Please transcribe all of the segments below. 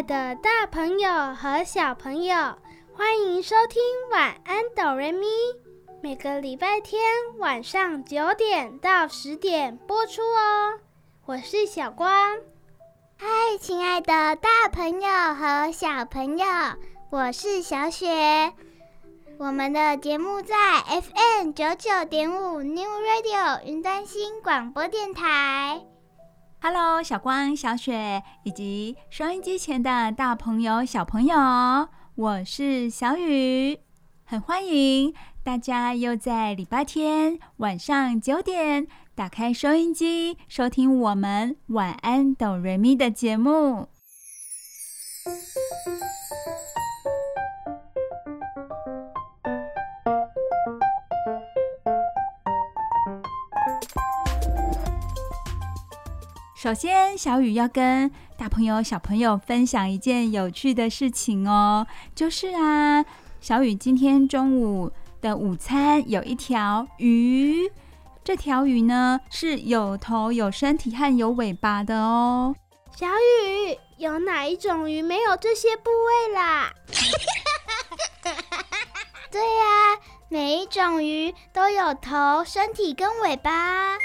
爱的大朋友和小朋友，欢迎收听《晚安哆瑞咪》，每个礼拜天晚上九点到十点播出哦。我是小光。嗨，亲爱的大朋友和小朋友，我是小雪。我们的节目在 FM 九九点五 New Radio 云端新广播电台。Hello，小光、小雪以及收音机前的大朋友、小朋友，我是小雨，很欢迎大家又在礼拜天晚上九点打开收音机，收听我们晚安哆瑞咪的节目。首先，小雨要跟大朋友、小朋友分享一件有趣的事情哦，就是啊，小雨今天中午的午餐有一条鱼，这条鱼呢是有头、有身体和有尾巴的哦。小雨，有哪一种鱼没有这些部位啦？对呀，每一种鱼都有头、身体跟尾巴。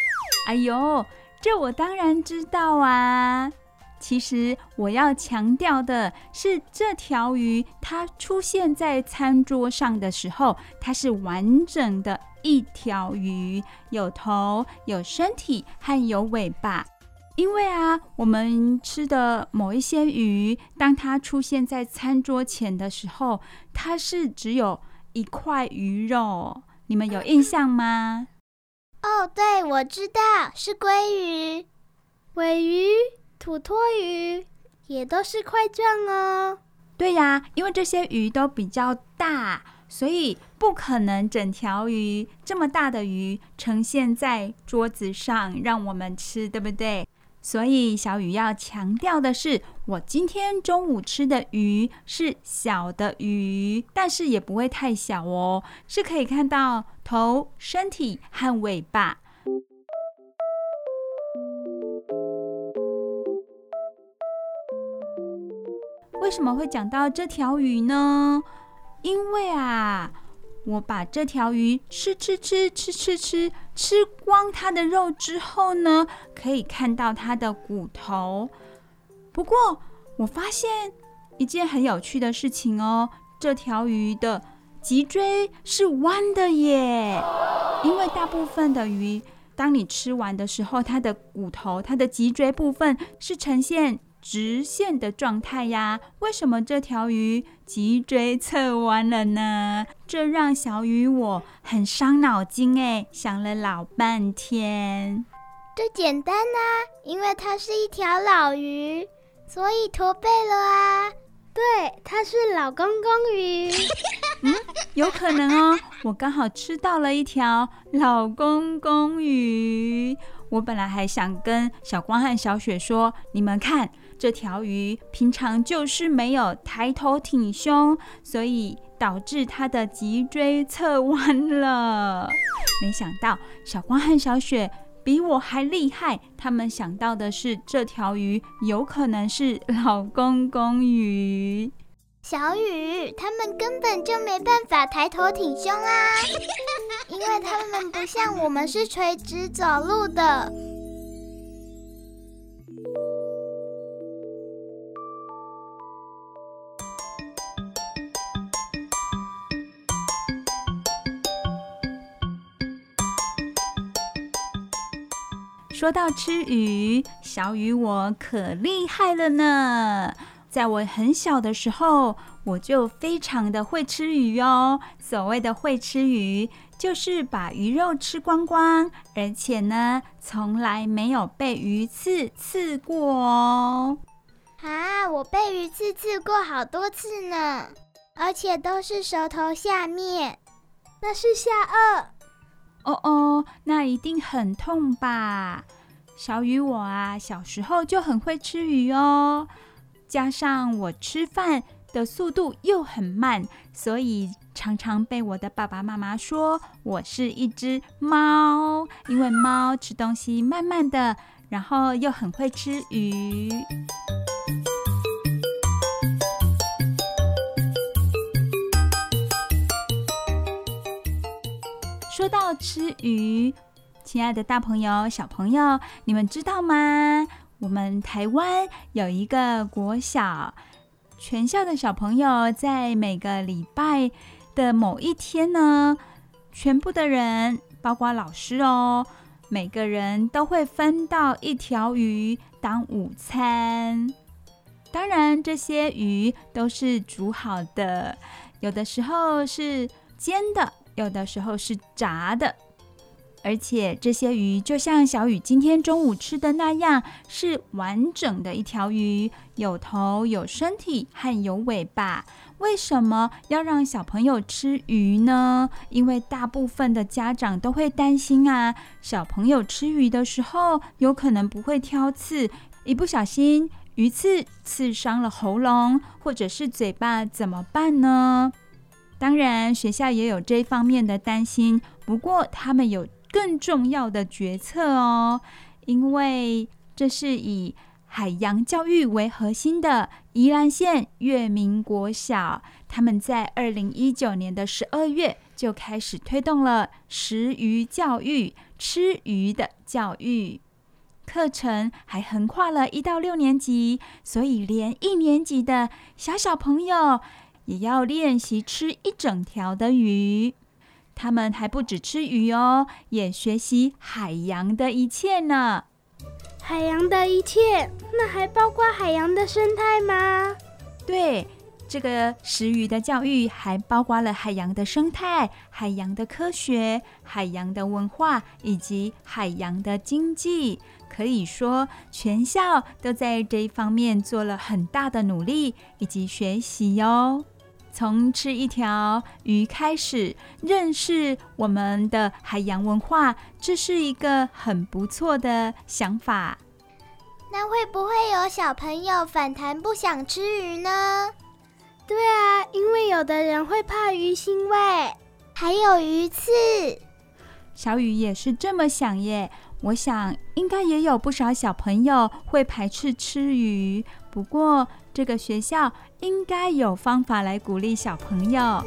哎呦！这我当然知道啊！其实我要强调的是，这条鱼它出现在餐桌上的时候，它是完整的一条鱼，有头、有身体和有尾巴。因为啊，我们吃的某一些鱼，当它出现在餐桌前的时候，它是只有一块鱼肉。你们有印象吗？哦，对，我知道是鲑鱼、尾鱼、土托鱼，也都是块状哦。对呀，因为这些鱼都比较大，所以不可能整条鱼这么大的鱼呈现在桌子上让我们吃，对不对？所以小雨要强调的是，我今天中午吃的鱼是小的鱼，但是也不会太小哦，是可以看到头、身体和尾巴。为什么会讲到这条鱼呢？因为啊。我把这条鱼吃吃吃吃吃吃吃光它的肉之后呢，可以看到它的骨头。不过我发现一件很有趣的事情哦，这条鱼的脊椎是弯的耶。因为大部分的鱼，当你吃完的时候，它的骨头、它的脊椎部分是呈现直线的状态呀，为什么这条鱼脊椎侧弯了呢？这让小雨我很伤脑筋哎，想了老半天。这简单啊，因为它是一条老鱼，所以驼背了啊。对，它是老公公鱼。嗯，有可能哦，我刚好吃到了一条老公公鱼。我本来还想跟小光和小雪说，你们看。这条鱼平常就是没有抬头挺胸，所以导致它的脊椎侧弯了。没想到小光和小雪比我还厉害，他们想到的是这条鱼有可能是老公公鱼。小雨，他们根本就没办法抬头挺胸啊，因为他们不像我们是垂直走路的。说到吃鱼，小雨我可厉害了呢！在我很小的时候，我就非常的会吃鱼哦。所谓的会吃鱼，就是把鱼肉吃光光，而且呢，从来没有被鱼刺刺过哦。啊，我被鱼刺刺过好多次呢，而且都是舌头下面，那是下颚。哦哦，那一定很痛吧？小雨我啊，小时候就很会吃鱼哦。加上我吃饭的速度又很慢，所以常常被我的爸爸妈妈说我是一只猫，因为猫吃东西慢慢的，然后又很会吃鱼。说到吃鱼，亲爱的大朋友、小朋友，你们知道吗？我们台湾有一个国小，全校的小朋友在每个礼拜的某一天呢，全部的人，包括老师哦，每个人都会分到一条鱼当午餐。当然，这些鱼都是煮好的，有的时候是煎的，有的时候是炸的。而且这些鱼就像小雨今天中午吃的那样，是完整的一条鱼，有头、有身体和有尾巴。为什么要让小朋友吃鱼呢？因为大部分的家长都会担心啊，小朋友吃鱼的时候有可能不会挑刺，一不小心鱼刺刺伤了喉咙或者是嘴巴怎么办呢？当然，学校也有这方面的担心，不过他们有。更重要的决策哦，因为这是以海洋教育为核心的宜兰县月明国小，他们在二零一九年的十二月就开始推动了食鱼教育，吃鱼的教育课程，还横跨了一到六年级，所以连一年级的小小朋友也要练习吃一整条的鱼。他们还不止吃鱼哦，也学习海洋的一切呢。海洋的一切，那还包括海洋的生态吗？对，这个食鱼的教育还包括了海洋的生态、海洋的科学、海洋的文化以及海洋的经济。可以说，全校都在这一方面做了很大的努力以及学习哟。从吃一条鱼开始认识我们的海洋文化，这是一个很不错的想法。那会不会有小朋友反弹不想吃鱼呢？对啊，因为有的人会怕鱼腥味，还有鱼刺。小雨也是这么想耶。我想应该也有不少小朋友会排斥吃鱼，不过这个学校应该有方法来鼓励小朋友。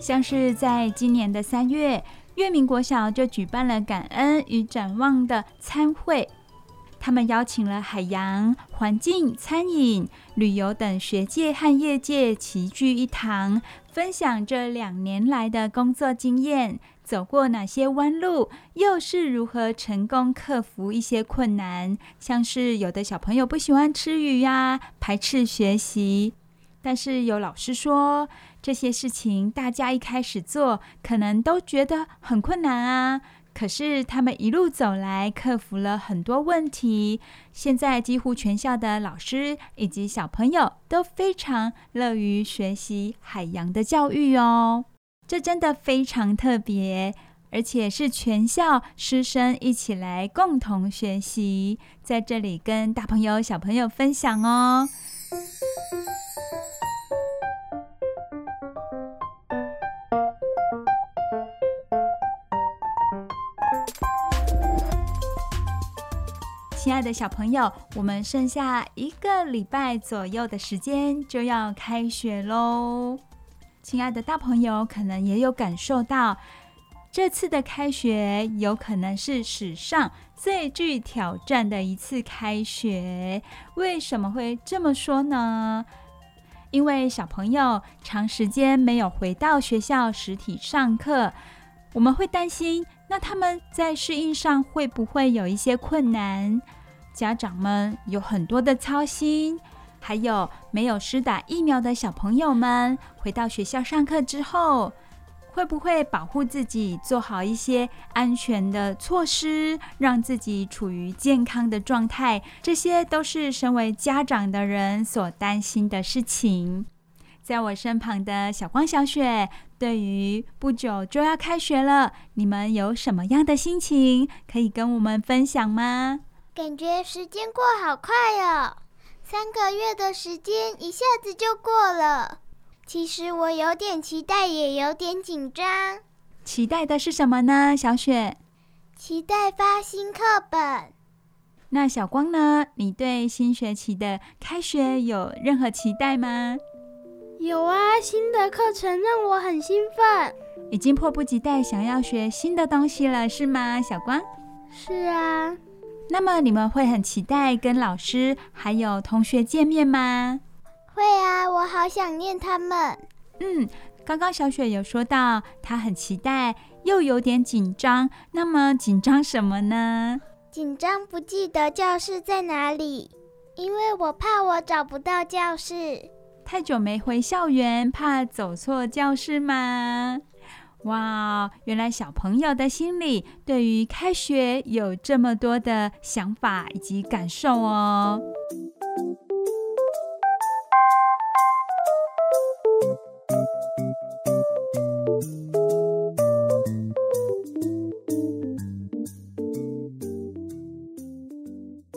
像是在今年的三月，月明国小就举办了感恩与展望的餐会。他们邀请了海洋、环境、餐饮、旅游等学界和业界齐聚一堂，分享这两年来的工作经验，走过哪些弯路，又是如何成功克服一些困难。像是有的小朋友不喜欢吃鱼呀，排斥学习，但是有老师说，这些事情大家一开始做，可能都觉得很困难啊。可是他们一路走来，克服了很多问题。现在几乎全校的老师以及小朋友都非常乐于学习海洋的教育哦。这真的非常特别，而且是全校师生一起来共同学习，在这里跟大朋友、小朋友分享哦。亲爱的小朋友，我们剩下一个礼拜左右的时间就要开学喽。亲爱的大朋友，可能也有感受到，这次的开学有可能是史上最具挑战的一次开学。为什么会这么说呢？因为小朋友长时间没有回到学校实体上课，我们会担心，那他们在适应上会不会有一些困难？家长们有很多的操心，还有没有施打疫苗的小朋友们，回到学校上课之后，会不会保护自己，做好一些安全的措施，让自己处于健康的状态？这些都是身为家长的人所担心的事情。在我身旁的小光、小雪，对于不久就要开学了，你们有什么样的心情可以跟我们分享吗？感觉时间过好快哦，三个月的时间一下子就过了。其实我有点期待，也有点紧张。期待的是什么呢？小雪？期待发新课本。那小光呢？你对新学期的开学有任何期待吗？有啊，新的课程让我很兴奋，已经迫不及待想要学新的东西了，是吗？小光？是啊。那么你们会很期待跟老师还有同学见面吗？会啊，我好想念他们。嗯，刚刚小雪有说到，她很期待，又有点紧张。那么紧张什么呢？紧张不记得教室在哪里，因为我怕我找不到教室。太久没回校园，怕走错教室吗？哇，原来小朋友的心里对于开学有这么多的想法以及感受哦。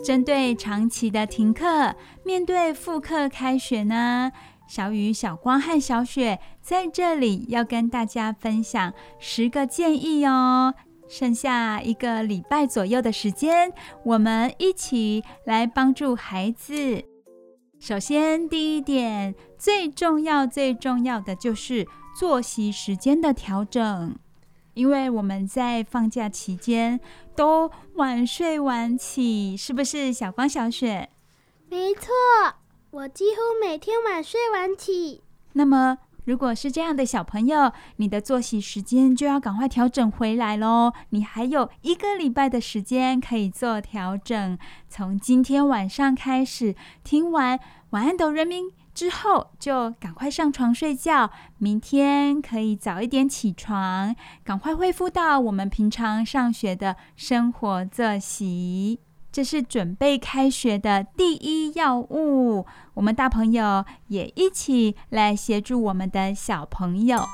针对长期的停课，面对复课开学呢，小雨、小光和小雪在这里要跟大家分享十个建议哦。剩下一个礼拜左右的时间，我们一起来帮助孩子。首先，第一点，最重要、最重要的就是作息时间的调整。因为我们在放假期间都晚睡晚起，是不是小光、小雪？没错，我几乎每天晚睡晚起。那么，如果是这样的小朋友，你的作息时间就要赶快调整回来喽。你还有一个礼拜的时间可以做调整，从今天晚上开始，听完晚安哆人民之后就赶快上床睡觉，明天可以早一点起床，赶快恢复到我们平常上学的生活作息。这是准备开学的第一要务，我们大朋友也一起来协助我们的小朋友。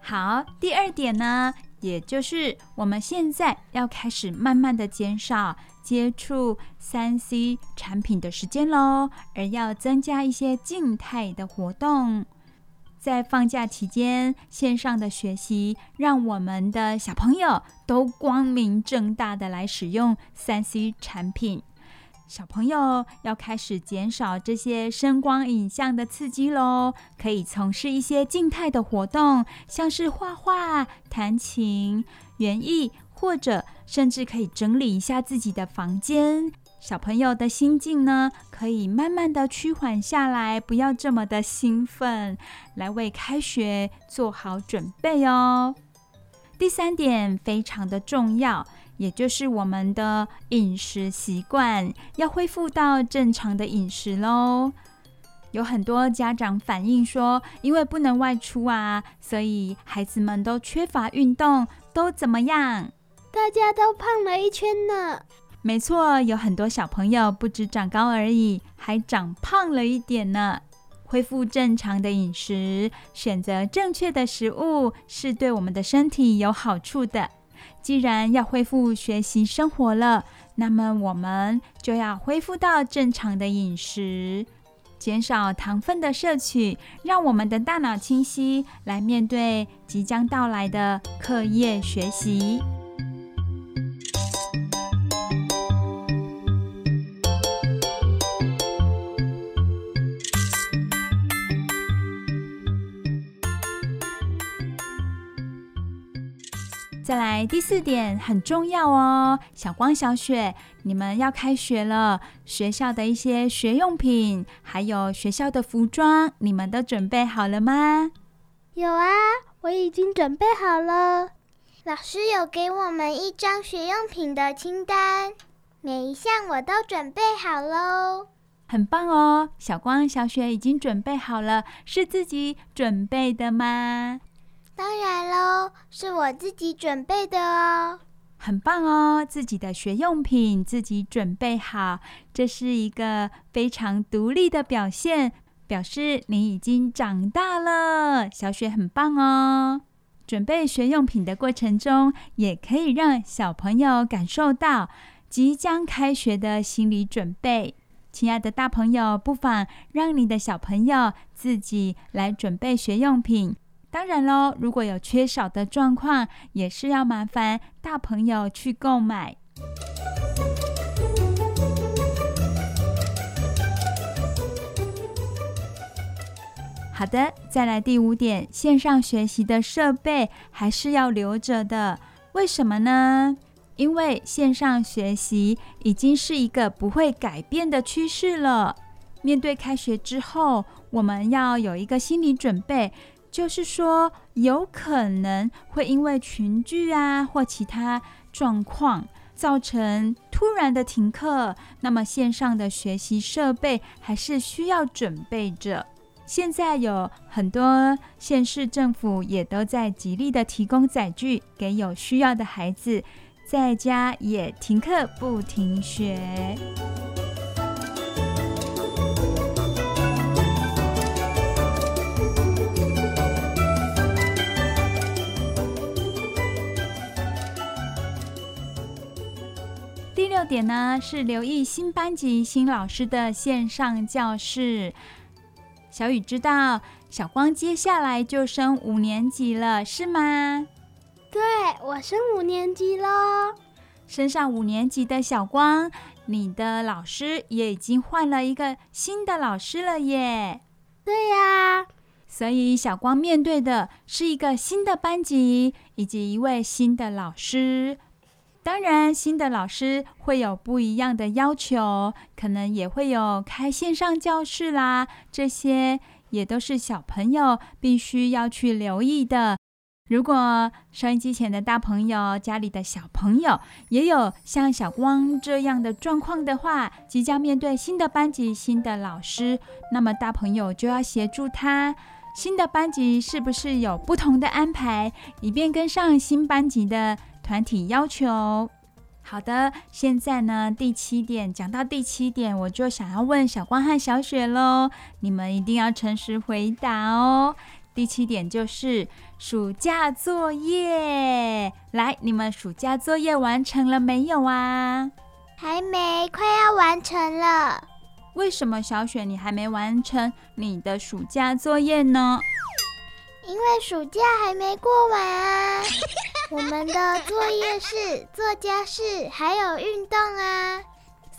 好，第二点呢，也就是我们现在要开始慢慢的减少接触三 C 产品的时间喽，而要增加一些静态的活动。在放假期间，线上的学习让我们的小朋友都光明正大的来使用三 C 产品。小朋友要开始减少这些声光影像的刺激喽，可以从事一些静态的活动，像是画画、弹琴、园艺，或者甚至可以整理一下自己的房间。小朋友的心境呢，可以慢慢的趋缓下来，不要这么的兴奋，来为开学做好准备哦。第三点非常的重要。也就是我们的饮食习惯要恢复到正常的饮食喽。有很多家长反映说，因为不能外出啊，所以孩子们都缺乏运动，都怎么样？大家都胖了一圈呢。没错，有很多小朋友不止长高而已，还长胖了一点呢。恢复正常的饮食，选择正确的食物，是对我们的身体有好处的。既然要恢复学习生活了，那么我们就要恢复到正常的饮食，减少糖分的摄取，让我们的大脑清晰，来面对即将到来的课业学习。再来第四点很重要哦，小光、小雪，你们要开学了，学校的一些学用品，还有学校的服装，你们都准备好了吗？有啊，我已经准备好了。老师有给我们一张学用品的清单，每一项我都准备好喽。很棒哦，小光、小雪已经准备好了，是自己准备的吗？当然喽，是我自己准备的哦。很棒哦，自己的学用品自己准备好，这是一个非常独立的表现，表示你已经长大了。小雪很棒哦。准备学用品的过程中，也可以让小朋友感受到即将开学的心理准备。亲爱的大朋友，不妨让你的小朋友自己来准备学用品。当然喽，如果有缺少的状况，也是要麻烦大朋友去购买。好的，再来第五点，线上学习的设备还是要留着的。为什么呢？因为线上学习已经是一个不会改变的趋势了。面对开学之后，我们要有一个心理准备，就是说有可能会因为群聚啊或其他状况造成突然的停课，那么线上的学习设备还是需要准备着。现在有很多县市政府也都在极力的提供载具给有需要的孩子。在家也停课不停学。六点呢，是留意新班级新老师的线上教室。小雨知道，小光接下来就升五年级了，是吗？对，我升五年级喽，升上五年级的小光，你的老师也已经换了一个新的老师了耶。对呀，所以小光面对的是一个新的班级以及一位新的老师。当然，新的老师会有不一样的要求，可能也会有开线上教室啦，这些也都是小朋友必须要去留意的。如果收音机前的大朋友，家里的小朋友也有像小光这样的状况的话，即将面对新的班级、新的老师，那么大朋友就要协助他。新的班级是不是有不同的安排，以便跟上新班级的团体要求？好的，现在呢，第七点讲到第七点，我就想要问小光和小雪喽，你们一定要诚实回答哦。第七点就是暑假作业，来，你们暑假作业完成了没有啊？还没，快要完成了。为什么小雪你还没完成你的暑假作业呢？因为暑假还没过完啊。我们的作业是做家事，还有运动啊，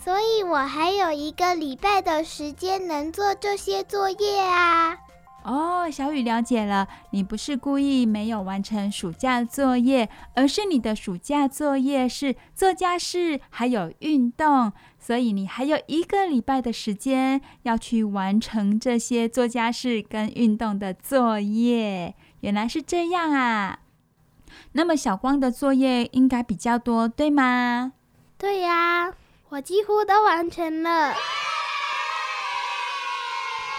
所以我还有一个礼拜的时间能做这些作业啊。哦，小雨了解了，你不是故意没有完成暑假作业，而是你的暑假作业是做家事还有运动，所以你还有一个礼拜的时间要去完成这些做家事跟运动的作业。原来是这样啊！那么小光的作业应该比较多，对吗？对呀，我几乎都完成了。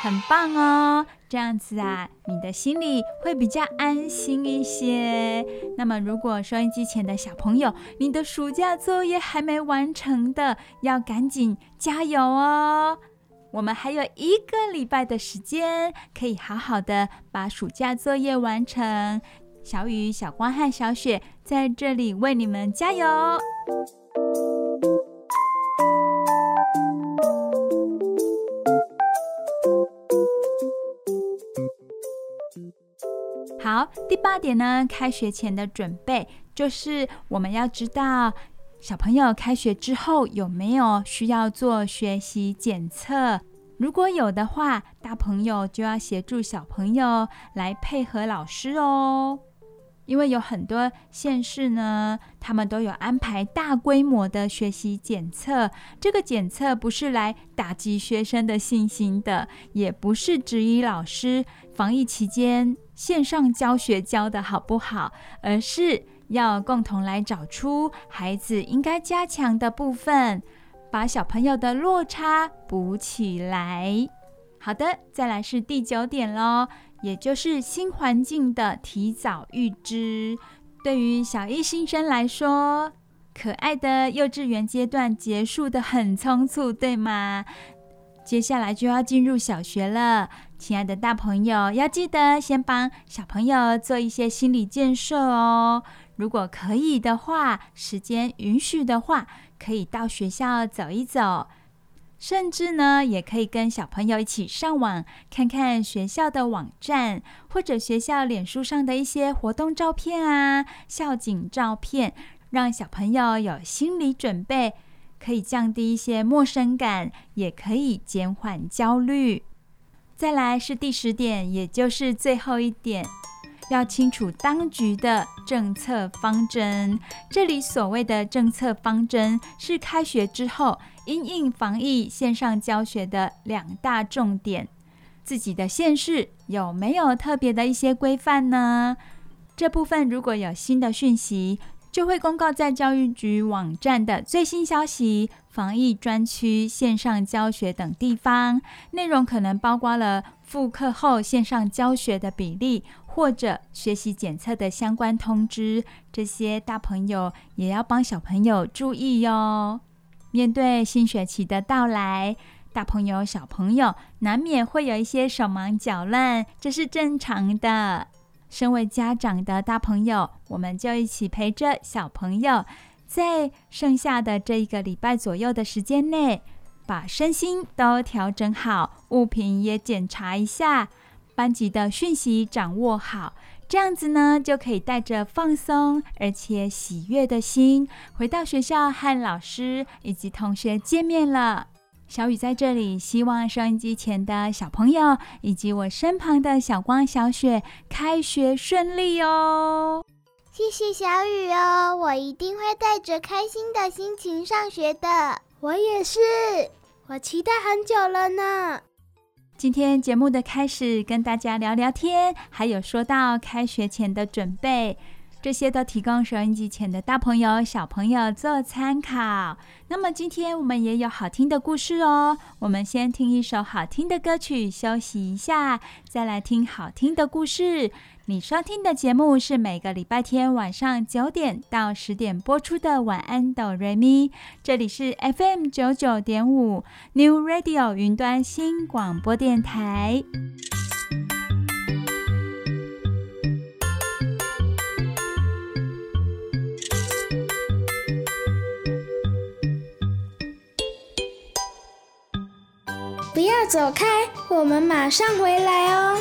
很棒哦，这样子啊，你的心里会比较安心一些。那么，如果收音机前的小朋友，你的暑假作业还没完成的，要赶紧加油哦！我们还有一个礼拜的时间，可以好好的把暑假作业完成。小雨、小光和小雪在这里为你们加油。好，第八点呢，开学前的准备就是我们要知道小朋友开学之后有没有需要做学习检测，如果有的话，大朋友就要协助小朋友来配合老师哦。因为有很多县市呢，他们都有安排大规模的学习检测。这个检测不是来打击学生的信心的，也不是质疑老师防疫期间线上教学教得好不好，而是要共同来找出孩子应该加强的部分，把小朋友的落差补起来。好的，再来是第九点喽。也就是新环境的提早预知，对于小一新生来说，可爱的幼稚园阶段结束得很匆促，对吗？接下来就要进入小学了，亲爱的大朋友，要记得先帮小朋友做一些心理建设哦。如果可以的话，时间允许的话，可以到学校走一走。甚至呢，也可以跟小朋友一起上网看看学校的网站，或者学校脸书上的一些活动照片啊、校景照片，让小朋友有心理准备，可以降低一些陌生感，也可以减缓焦虑。再来是第十点，也就是最后一点，要清楚当局的政策方针。这里所谓的政策方针，是开学之后。因应防疫线上教学的两大重点，自己的县市有没有特别的一些规范呢？这部分如果有新的讯息，就会公告在教育局网站的最新消息、防疫专区、线上教学等地方。内容可能包括了复课后线上教学的比例，或者学习检测的相关通知。这些大朋友也要帮小朋友注意哟。面对新学期的到来，大朋友、小朋友难免会有一些手忙脚乱，这是正常的。身为家长的大朋友，我们就一起陪着小朋友，在剩下的这一个礼拜左右的时间内，把身心都调整好，物品也检查一下，班级的讯息掌握好。这样子呢，就可以带着放松而且喜悦的心回到学校和老师以及同学见面了。小雨在这里，希望收音机前的小朋友以及我身旁的小光、小雪开学顺利哦！谢谢小雨哦，我一定会带着开心的心情上学的。我也是，我期待很久了呢。今天节目的开始，跟大家聊聊天，还有说到开学前的准备，这些都提供收音机前的大朋友、小朋友做参考。那么今天我们也有好听的故事哦，我们先听一首好听的歌曲，休息一下，再来听好听的故事。你收听的节目是每个礼拜天晚上九点到十点播出的《晚安，哆瑞咪》，这里是 FM 九九点五 New Radio 云端新广播电台。不要走开，我们马上回来哦。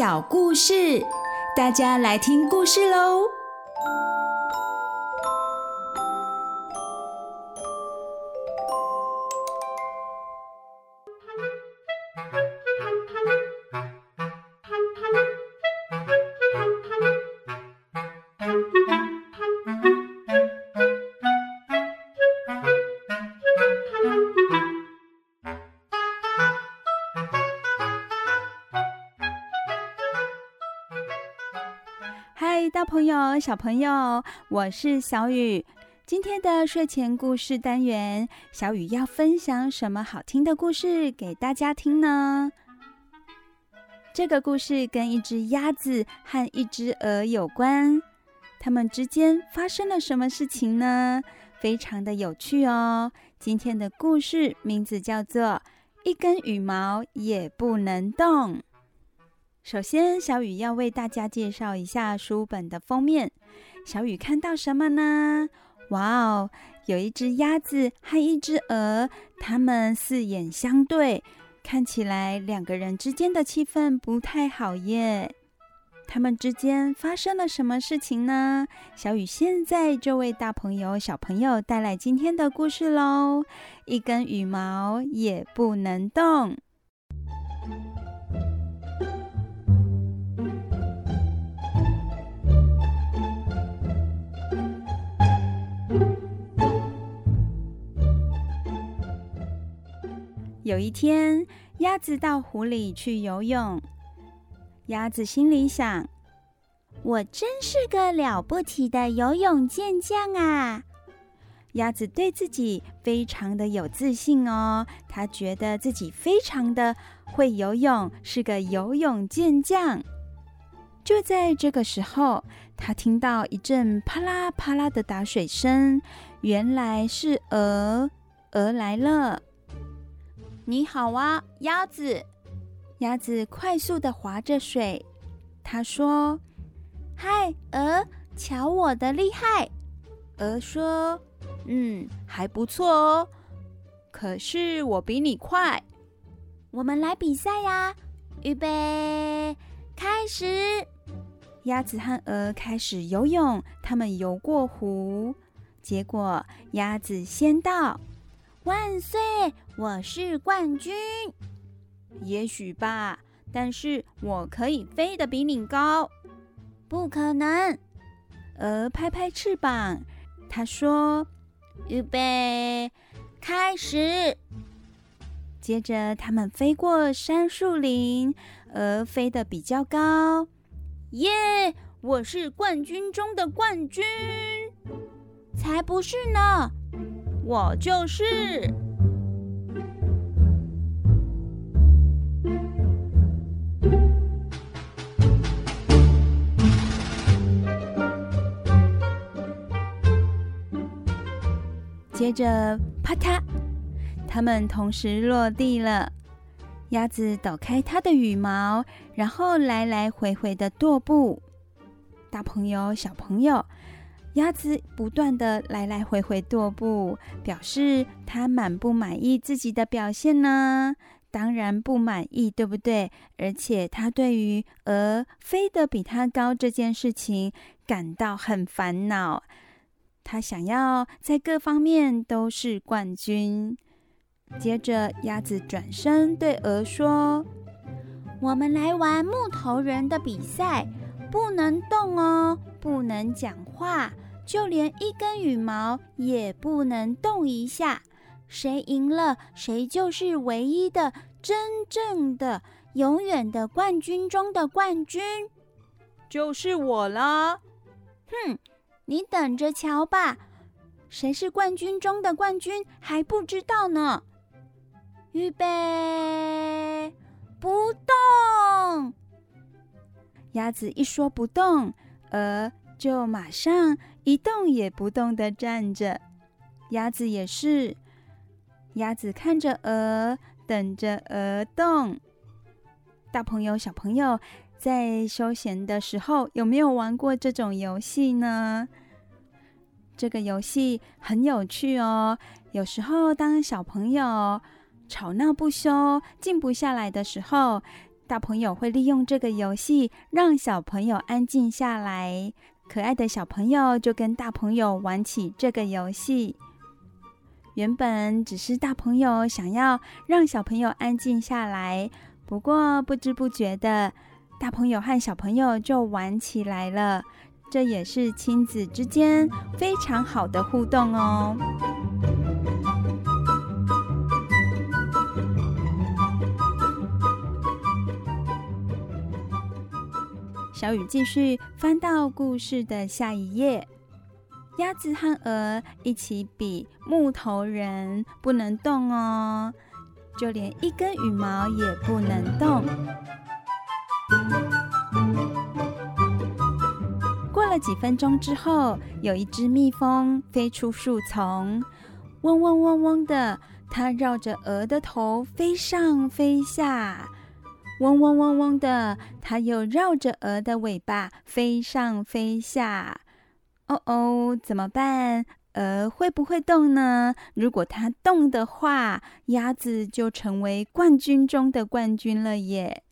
小故事，大家来听故事喽。小朋友，我是小雨。今天的睡前故事单元，小雨要分享什么好听的故事给大家听呢？这个故事跟一只鸭子和一只鹅有关，它们之间发生了什么事情呢？非常的有趣哦。今天的故事名字叫做《一根羽毛也不能动》。首先，小雨要为大家介绍一下书本的封面。小雨看到什么呢？哇哦，有一只鸭子和一只鹅，它们四眼相对，看起来两个人之间的气氛不太好耶。他们之间发生了什么事情呢？小雨现在就为大朋友、小朋友带来今天的故事喽。一根羽毛也不能动。有一天，鸭子到湖里去游泳。鸭子心里想：“我真是个了不起的游泳健将啊！”鸭子对自己非常的有自信哦，他觉得自己非常的会游泳，是个游泳健将。就在这个时候，他听到一阵啪啦啪啦的打水声，原来是鹅，鹅来了。你好啊，鸭子！鸭子快速的划着水。他说：“嗨，鹅，瞧我的厉害！”鹅说：“嗯，还不错哦。可是我比你快。我们来比赛呀！预备，开始！”鸭子和鹅开始游泳。他们游过湖，结果鸭子先到。万岁！我是冠军。也许吧，但是我可以飞得比你高。不可能。鹅拍拍翅膀，他说：“预备，开始。”接着，他们飞过杉树林，鹅飞得比较高。耶！我是冠军中的冠军。才不是呢。我就是。接着，啪嗒，它们同时落地了。鸭子抖开它的羽毛，然后来来回回的踱步。大朋友、小朋友。鸭子不断地来来回回踱步，表示它满不满意自己的表现呢？当然不满意，对不对？而且它对于鹅飞得比它高这件事情感到很烦恼。它想要在各方面都是冠军。接着，鸭子转身对鹅说：“我们来玩木头人的比赛。”不能动哦，不能讲话，就连一根羽毛也不能动一下。谁赢了，谁就是唯一的、真正的、永远的冠军中的冠军，就是我了。哼，你等着瞧吧，谁是冠军中的冠军还不知道呢。预备，不动。鸭子一说不动，鹅就马上一动也不动的站着。鸭子也是，鸭子看着鹅，等着鹅动。大朋友、小朋友在休闲的时候有没有玩过这种游戏呢？这个游戏很有趣哦。有时候当小朋友吵闹不休、静不下来的时候，大朋友会利用这个游戏让小朋友安静下来。可爱的小朋友就跟大朋友玩起这个游戏。原本只是大朋友想要让小朋友安静下来，不过不知不觉的，大朋友和小朋友就玩起来了。这也是亲子之间非常好的互动哦。小雨继续翻到故事的下一页。鸭子和鹅一起比木头人不能动哦，就连一根羽毛也不能动。过了几分钟之后，有一只蜜蜂飞出树丛，嗡嗡嗡嗡的，它绕着鹅的头飞上飞下。嗡嗡嗡嗡的，它又绕着鹅的尾巴飞上飞下。哦哦，怎么办？鹅会不会动呢？如果它动的话，鸭子就成为冠军中的冠军了耶！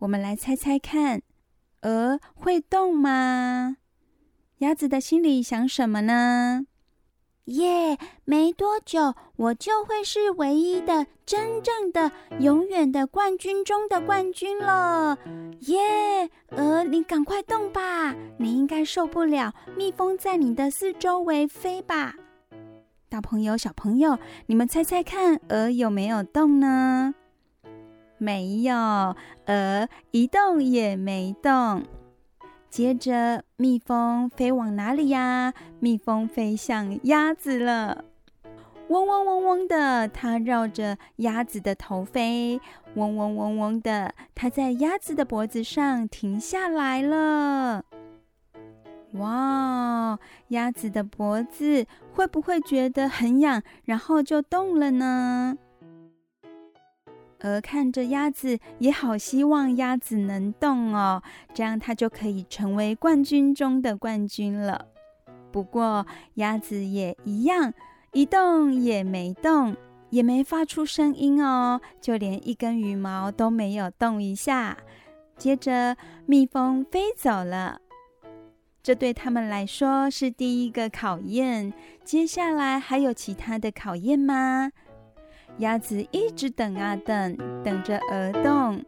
我们来猜猜看，鹅会动吗？鸭子的心里想什么呢？耶！Yeah, 没多久，我就会是唯一的、真正的、永远的冠军中的冠军了。耶！鹅，你赶快动吧，你应该受不了蜜蜂在你的四周围飞吧。大朋友、小朋友，你们猜猜看，鹅有没有动呢？没有，鹅一动也没动。接着，蜜蜂飞往哪里呀？蜜蜂飞向鸭子了，嗡嗡嗡嗡的，它绕着鸭子的头飞，嗡嗡嗡嗡的，它在鸭子的脖子上停下来了。哇，鸭子的脖子会不会觉得很痒，然后就动了呢？鹅看着鸭子，也好希望鸭子能动哦，这样它就可以成为冠军中的冠军了。不过鸭子也一样，一动也没动，也没发出声音哦，就连一根羽毛都没有动一下。接着，蜜蜂飞走了，这对他们来说是第一个考验。接下来还有其他的考验吗？鸭子一直等啊等，等着鹅动。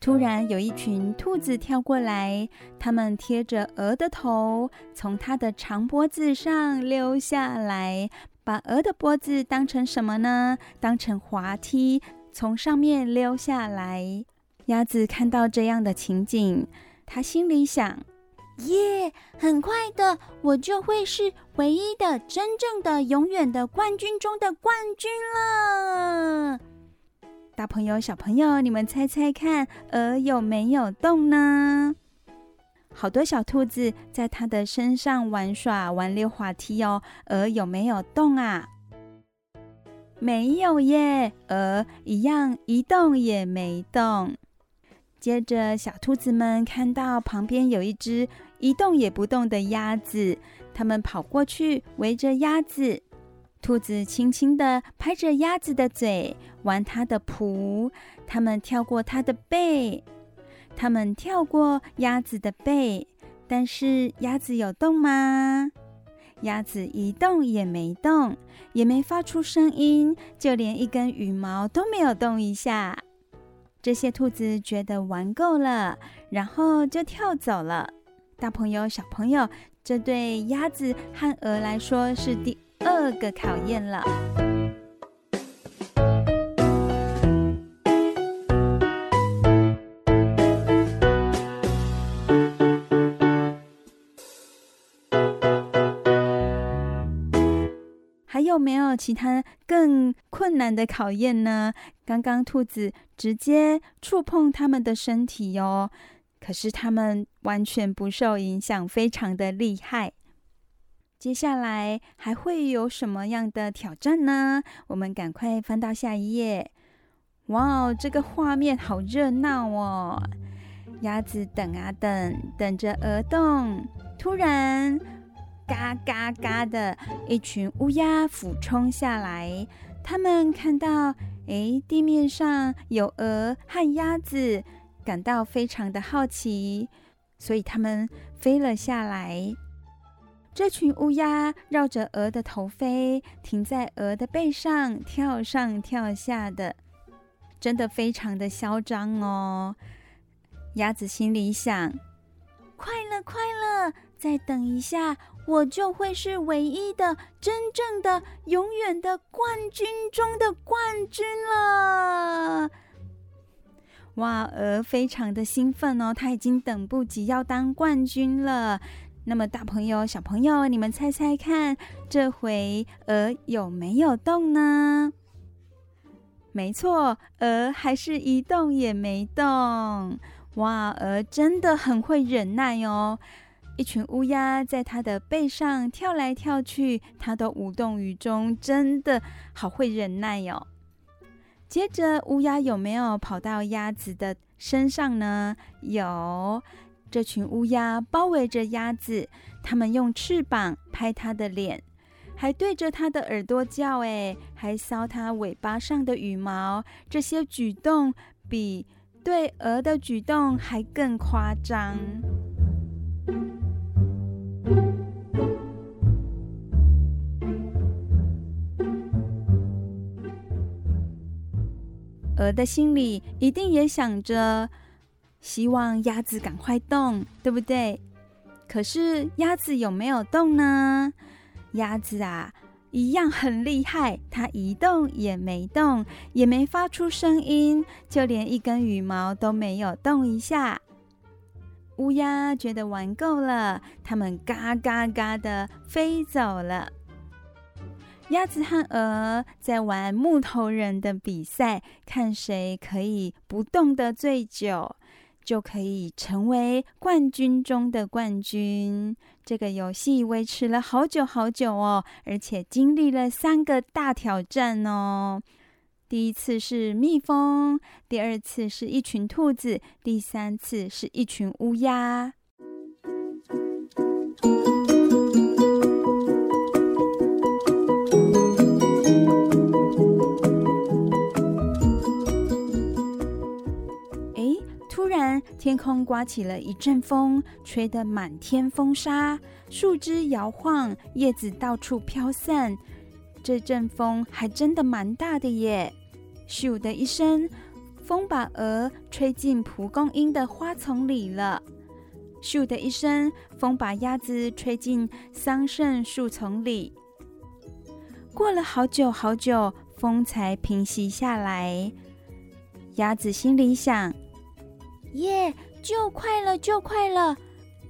突然，有一群兔子跳过来，它们贴着鹅的头，从它的长脖子上溜下来。把鹅的脖子当成什么呢？当成滑梯，从上面溜下来。鸭子看到这样的情景，它心里想：耶，很快的，我就会是唯一的、真正的、永远的冠军中的冠军了。大朋友、小朋友，你们猜猜看，鹅有没有动呢？好多小兔子在它的身上玩耍，玩溜滑梯哦。鹅有没有动啊？没有耶，鹅一样一动也没动。接着，小兔子们看到旁边有一只一动也不动的鸭子，它们跑过去围着鸭子。兔子轻轻地拍着鸭子的嘴，玩它的蹼。它们跳过它的背。他们跳过鸭子的背，但是鸭子有动吗？鸭子一动也没动，也没发出声音，就连一根羽毛都没有动一下。这些兔子觉得玩够了，然后就跳走了。大朋友、小朋友，这对鸭子和鹅来说是第二个考验了。有没有其他更困难的考验呢？刚刚兔子直接触碰他们的身体哟，可是他们完全不受影响，非常的厉害。接下来还会有什么样的挑战呢？我们赶快翻到下一页。哇哦，这个画面好热闹哦！鸭子等啊等，等着鹅动，突然，嘎嘎嘎的一群乌鸦俯冲下来。他们看到，哎，地面上有鹅和鸭子，感到非常的好奇，所以他们飞了下来。这群乌鸦绕着鹅的头飞，停在鹅的背上，跳上跳下的。真的非常的嚣张哦！鸭子心里想：快了，快了，再等一下，我就会是唯一的、真正的、永远的冠军中的冠军了！哇，鹅非常的兴奋哦，它已经等不及要当冠军了。那么，大朋友、小朋友，你们猜猜看，这回鹅有没有动呢？没错，鹅还是一动也没动。哇，鹅真的很会忍耐哦！一群乌鸦在它的背上跳来跳去，它都无动于衷，真的好会忍耐哟、哦。接着，乌鸦有没有跑到鸭子的身上呢？有，这群乌鸦包围着鸭子，它们用翅膀拍它的脸。还对着它的耳朵叫，哎，还搔它尾巴上的羽毛，这些举动比对鹅的举动还更夸张。鹅的心里一定也想着，希望鸭子赶快动，对不对？可是鸭子有没有动呢？鸭子啊，一样很厉害，它一动也没动，也没发出声音，就连一根羽毛都没有动一下。乌鸦觉得玩够了，它们嘎嘎嘎的飞走了。鸭子和鹅在玩木头人的比赛，看谁可以不动的最久。就可以成为冠军中的冠军。这个游戏维持了好久好久哦，而且经历了三个大挑战哦。第一次是蜜蜂，第二次是一群兔子，第三次是一群乌鸦。天空刮起了一阵风，吹得满天风沙，树枝摇晃，叶子到处飘散。这阵风还真的蛮大的耶！咻的一声，风把鹅吹进蒲公英的花丛里了。咻的一声，风把鸭子吹进桑葚树丛里。过了好久好久，风才平息下来。鸭子心里想。耶！就快了，就快了！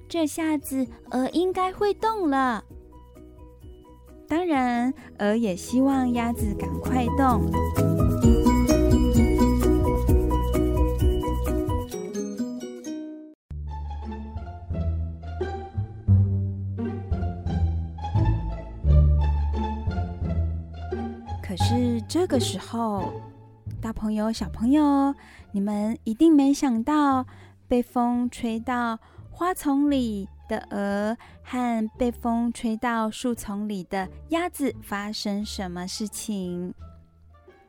这下子鹅应该会动了。当然，鹅也希望鸭子赶快动。可是这个时候，大朋友、小朋友，你们一定没想到，被风吹到花丛里的鹅和被风吹到树丛里的鸭子发生什么事情。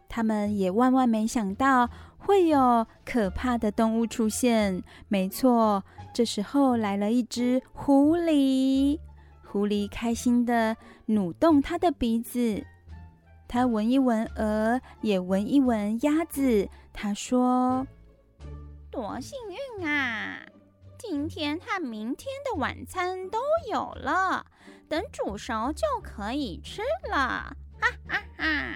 他们也万万没想到会有可怕的动物出现。没错，这时候来了一只狐狸。狐狸开心地扭动它的鼻子。他闻一闻鹅，也闻一闻鸭子。他说：“多幸运啊！今天和明天的晚餐都有了，等煮熟就可以吃了。”哈哈哈！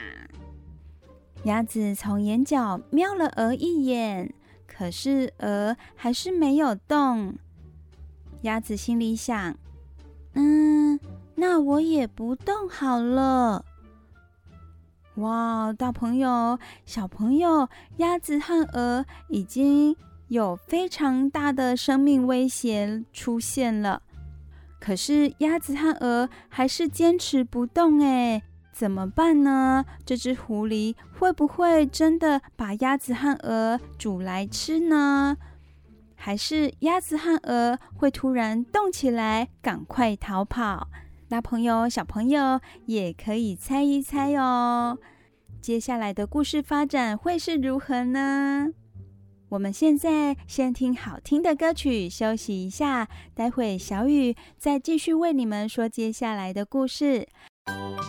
鸭子从眼角瞄了鹅一眼，可是鹅还是没有动。鸭子心里想：“嗯，那我也不动好了。”哇，大朋友、小朋友，鸭子和鹅已经有非常大的生命威胁出现了。可是鸭子和鹅还是坚持不动，哎，怎么办呢？这只狐狸会不会真的把鸭子和鹅煮来吃呢？还是鸭子和鹅会突然动起来，赶快逃跑？大朋友、小朋友也可以猜一猜哦。接下来的故事发展会是如何呢？我们现在先听好听的歌曲，休息一下。待会小雨再继续为你们说接下来的故事。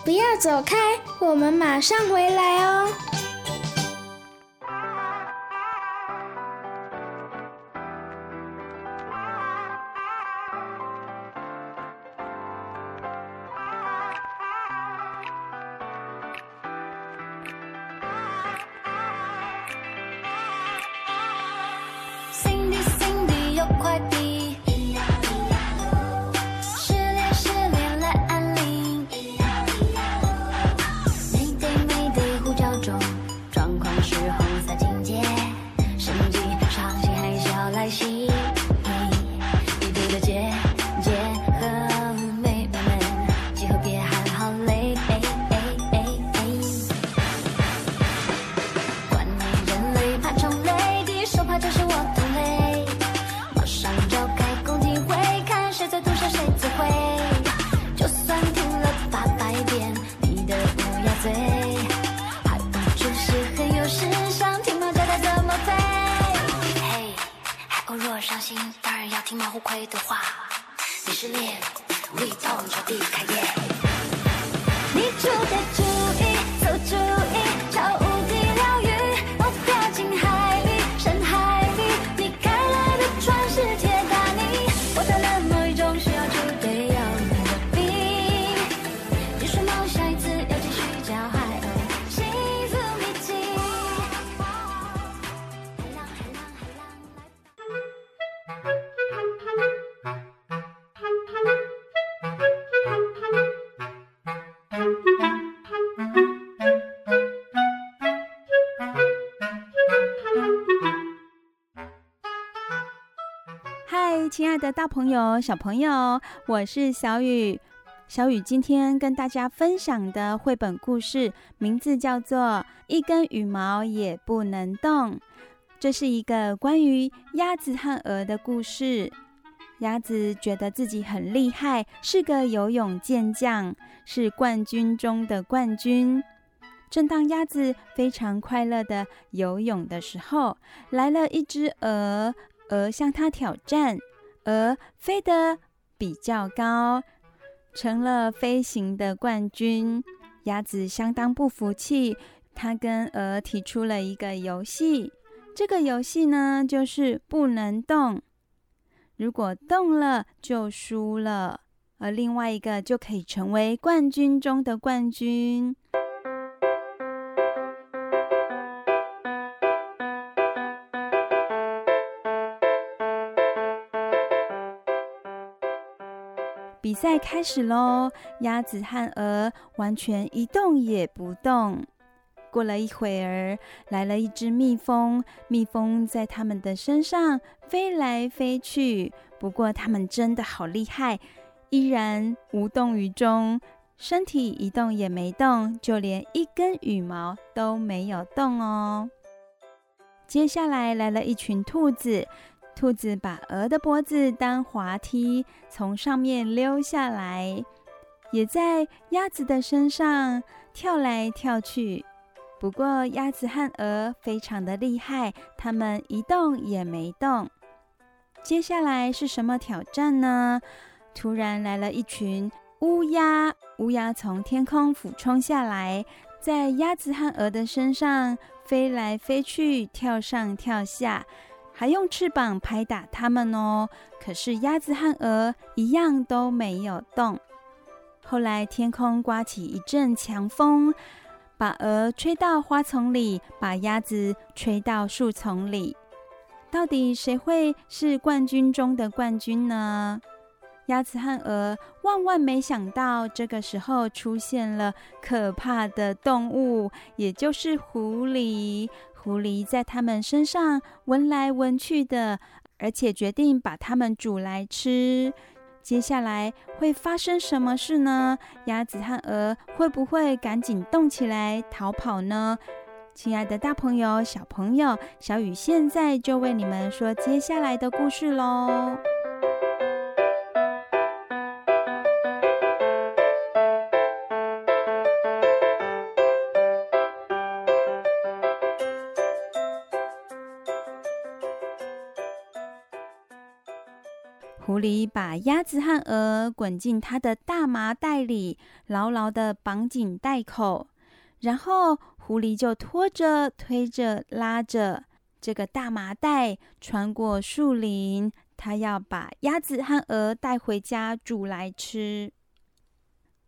不要走开，我们马上回来哦。大朋友、小朋友，我是小雨。小雨今天跟大家分享的绘本故事名字叫做《一根羽毛也不能动》。这是一个关于鸭子和鹅的故事。鸭子觉得自己很厉害，是个游泳健将，是冠军中的冠军。正当鸭子非常快乐地游泳的时候，来了一只鹅，鹅向它挑战。鹅飞得比较高，成了飞行的冠军。鸭子相当不服气，他跟鹅提出了一个游戏。这个游戏呢，就是不能动，如果动了就输了，而另外一个就可以成为冠军中的冠军。赛开始喽！鸭子和鹅完全一动也不动。过了一会儿，来了一只蜜蜂，蜜蜂在它们的身上飞来飞去。不过它们真的好厉害，依然无动于衷，身体一动也没动，就连一根羽毛都没有动哦。接下来来了一群兔子。兔子把鹅的脖子当滑梯，从上面溜下来，也在鸭子的身上跳来跳去。不过，鸭子和鹅非常的厉害，它们一动也没动。接下来是什么挑战呢？突然来了一群乌鸦，乌鸦从天空俯冲下来，在鸭子和鹅的身上飞来飞去，跳上跳下。还用翅膀拍打它们哦，可是鸭子和鹅一样都没有动。后来天空刮起一阵强风，把鹅吹到花丛里，把鸭子吹到树丛里。到底谁会是冠军中的冠军呢？鸭子和鹅万万没想到，这个时候出现了可怕的动物，也就是狐狸。狐狸在它们身上闻来闻去的，而且决定把它们煮来吃。接下来会发生什么事呢？鸭子和鹅会不会赶紧动起来逃跑呢？亲爱的大朋友、小朋友，小雨现在就为你们说接下来的故事喽。狐狸把鸭子和鹅滚进它的大麻袋里，牢牢地绑紧袋口。然后，狐狸就拖着、推着、拉着这个大麻袋穿过树林。它要把鸭子和鹅带回家煮来吃。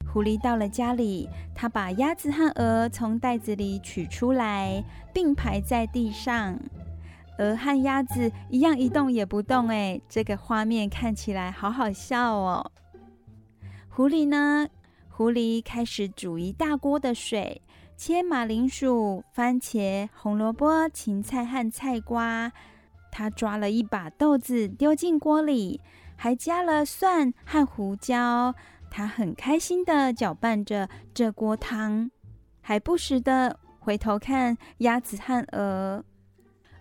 狐狸到了家里，它把鸭子和鹅从袋子里取出来，并排在地上。鹅和鸭子一样一动也不动，哎，这个画面看起来好好笑哦。狐狸呢？狐狸开始煮一大锅的水，切马铃薯、番茄、红萝卜、芹菜和菜瓜。他抓了一把豆子丢进锅里，还加了蒜和胡椒。他很开心地搅拌着这锅汤，还不时地回头看鸭子和鹅。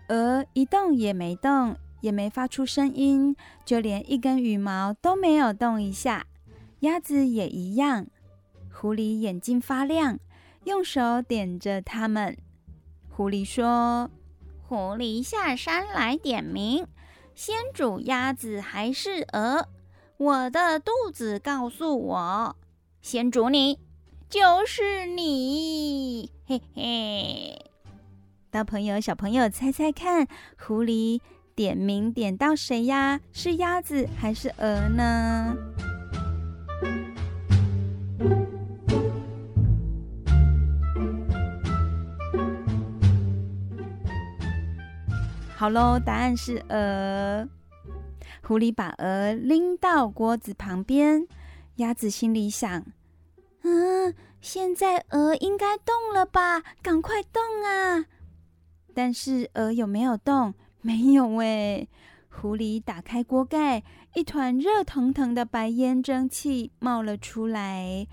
鹅一动也没动，也没发出声音，就连一根羽毛都没有动一下。鸭子也一样。狐狸眼睛发亮，用手点着它们。狐狸说：“狐狸下山来点名，先煮鸭子还是鹅？我的肚子告诉我，先煮你，就是你，嘿嘿。”大朋友、小朋友，猜猜看，狐狸点名点到谁呀？是鸭子还是鹅呢？好喽，答案是鹅。狐狸把鹅拎到锅子旁边，鸭子心里想：嗯，现在鹅应该动了吧？赶快动啊！但是鹅有没有动？没有哎。狐狸打开锅盖，一团热腾腾的白烟蒸汽冒了出来。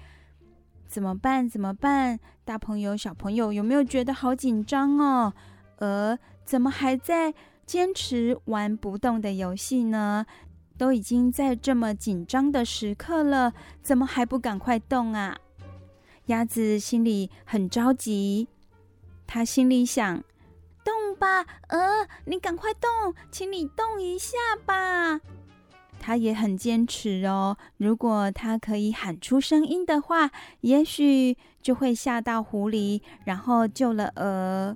怎么办？怎么办？大朋友、小朋友有没有觉得好紧张哦？鹅怎么还在坚持玩不动的游戏呢？都已经在这么紧张的时刻了，怎么还不赶快动啊？鸭子心里很着急，他心里想。动吧，鹅，你赶快动，请你动一下吧。他也很坚持哦。如果他可以喊出声音的话，也许就会吓到狐狸，然后救了鹅。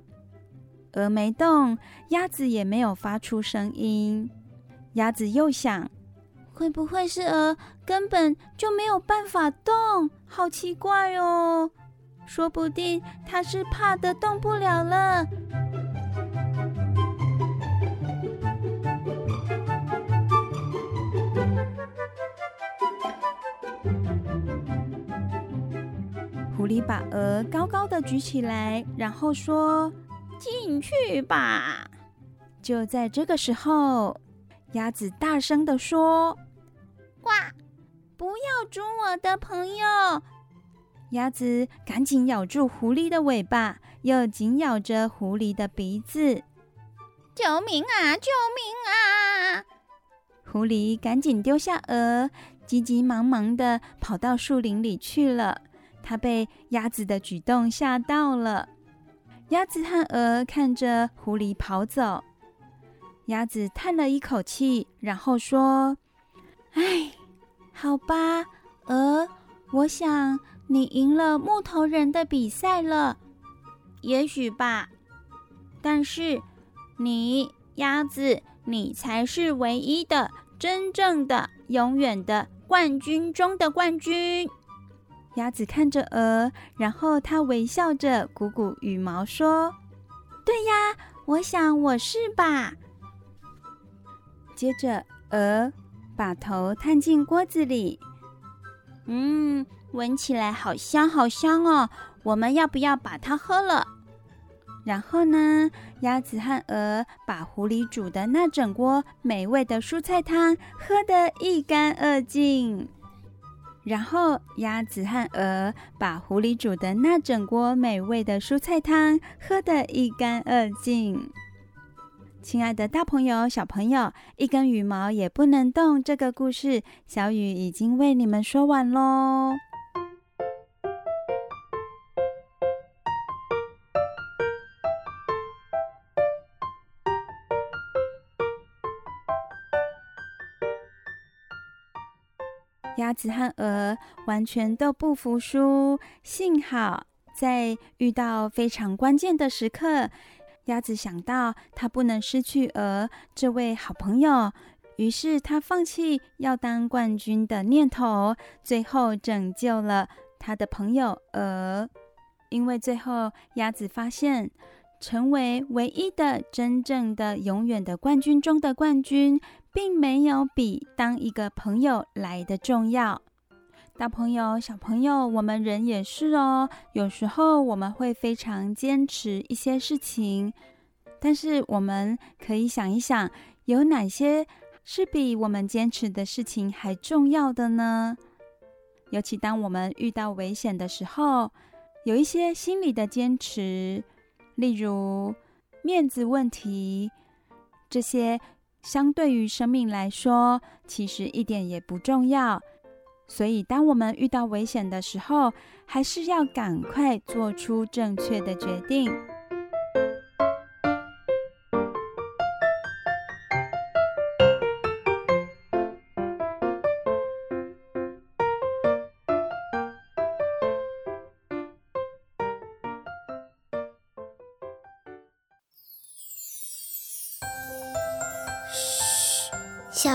鹅没动，鸭子也没有发出声音。鸭子又想，会不会是鹅根本就没有办法动？好奇怪哦，说不定它是怕得动不了了。狐狸把鹅高高的举起来，然后说：“进去吧。”就在这个时候，鸭子大声地说：“哇！不要捉我的朋友！”鸭子赶紧咬住狐狸的尾巴，又紧咬着狐狸的鼻子。“救命啊！救命啊！”狐狸赶紧丢下鹅，急急忙忙的跑到树林里去了。他被鸭子的举动吓到了。鸭子和鹅看着狐狸跑走，鸭子叹了一口气，然后说：“哎，好吧，鹅，我想你赢了木头人的比赛了，也许吧。但是你，鸭子，你才是唯一的、真正的、永远的冠军中的冠军。”鸭子看着鹅，然后它微笑着鼓鼓羽毛说：“对呀，我想我是吧。”接着，鹅把头探进锅子里，嗯，闻起来好香好香哦。我们要不要把它喝了？然后呢，鸭子和鹅把狐狸煮的那整锅美味的蔬菜汤喝得一干二净。然后，鸭子和鹅把狐狸煮的那整锅美味的蔬菜汤喝得一干二净。亲爱的大朋友、小朋友，一根羽毛也不能动。这个故事，小雨已经为你们说完喽。鸭子和鹅完全都不服输，幸好在遇到非常关键的时刻，鸭子想到它不能失去鹅这位好朋友，于是它放弃要当冠军的念头，最后拯救了它的朋友鹅。因为最后鸭子发现，成为唯一的、真正的、永远的冠军中的冠军，并没有比当一个朋友来的重要。大朋友、小朋友，我们人也是哦。有时候我们会非常坚持一些事情，但是我们可以想一想，有哪些是比我们坚持的事情还重要的呢？尤其当我们遇到危险的时候，有一些心理的坚持，例如面子问题，这些。相对于生命来说，其实一点也不重要。所以，当我们遇到危险的时候，还是要赶快做出正确的决定。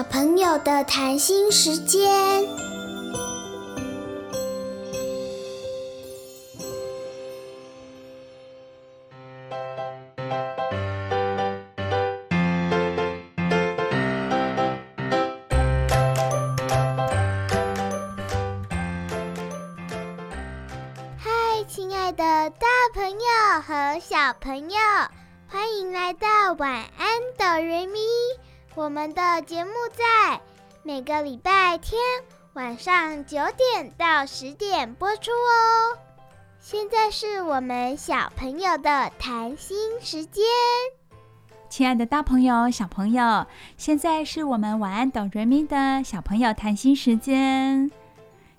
小朋友的谈心时间。嗨，亲爱的大朋友和小朋友，欢迎来到晚安哆瑞咪。我们的节目在每个礼拜天晚上九点到十点播出哦。现在是我们小朋友的谈心时间。亲爱的大朋友、小朋友，现在是我们晚安哆瑞咪的小朋友谈心时间。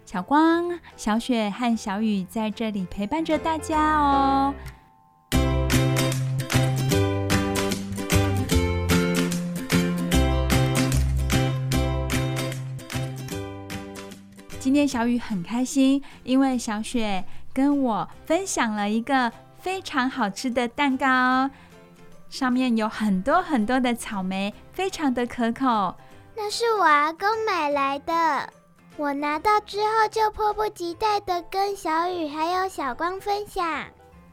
小光、小雪和小雨在这里陪伴着大家哦。今天小雨很开心，因为小雪跟我分享了一个非常好吃的蛋糕，上面有很多很多的草莓，非常的可口。那是我阿公买来的，我拿到之后就迫不及待的跟小雨还有小光分享。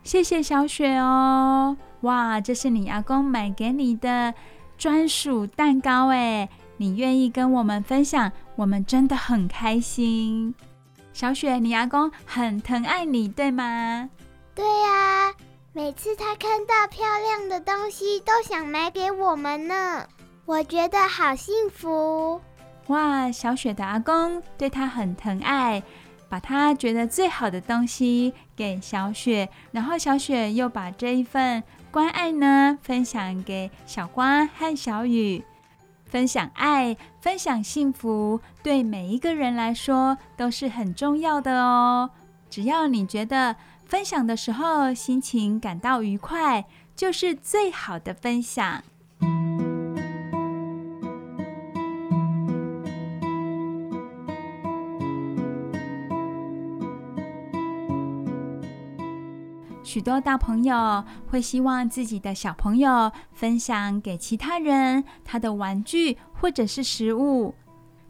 谢谢小雪哦！哇，这是你阿公买给你的专属蛋糕哎。你愿意跟我们分享，我们真的很开心。小雪，你阿公很疼爱你，对吗？对呀，每次他看到漂亮的东西，都想买给我们呢。我觉得好幸福。哇，小雪的阿公对她很疼爱，把他觉得最好的东西给小雪，然后小雪又把这一份关爱呢，分享给小花和小雨。分享爱，分享幸福，对每一个人来说都是很重要的哦。只要你觉得分享的时候心情感到愉快，就是最好的分享。许多大朋友会希望自己的小朋友分享给其他人他的玩具或者是食物，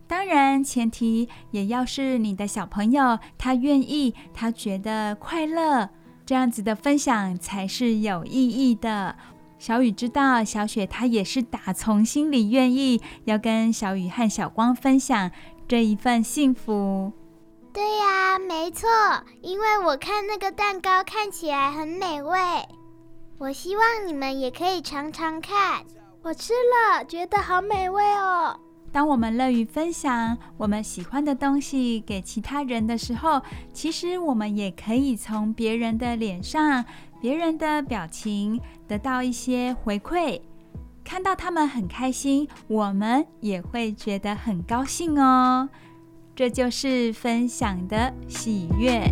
当然前提也要是你的小朋友他愿意，他觉得快乐，这样子的分享才是有意义的。小雨知道，小雪她也是打从心里愿意要跟小雨和小光分享这一份幸福。对呀，没错，因为我看那个蛋糕看起来很美味。我希望你们也可以尝尝看。我吃了，觉得好美味哦。当我们乐于分享我们喜欢的东西给其他人的时候，其实我们也可以从别人的脸上、别人的表情得到一些回馈。看到他们很开心，我们也会觉得很高兴哦。这就是分享的喜悦。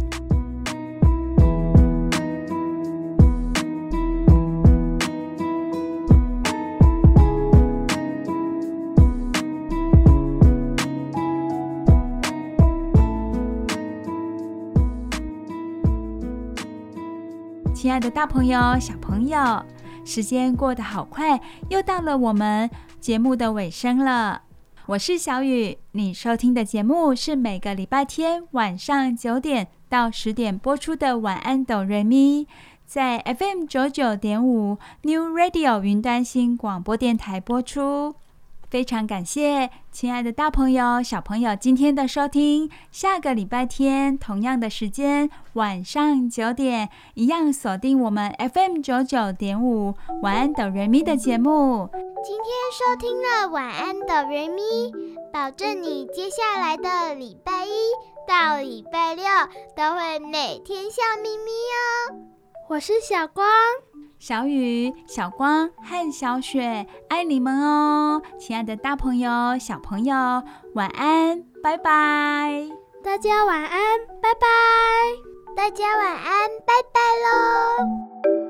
亲爱的大朋友、小朋友，时间过得好快，又到了我们节目的尾声了。我是小雨，你收听的节目是每个礼拜天晚上九点到十点播出的《晚安，哆瑞咪》，在 FM 九九点五 New Radio 云端新广播电台播出。非常感谢亲爱的大朋友、小朋友今天的收听。下个礼拜天同样的时间，晚上九点，一样锁定我们 FM 九九点五晚安哆瑞咪的节目。今天收听了晚安哆瑞咪，保证你接下来的礼拜一到礼拜六都会每天笑眯眯哦。我是小光。小雨、小光和小雪，爱你们哦，亲爱的大朋友、小朋友，晚安，拜拜！大家晚安，拜拜！大家晚安，拜拜喽！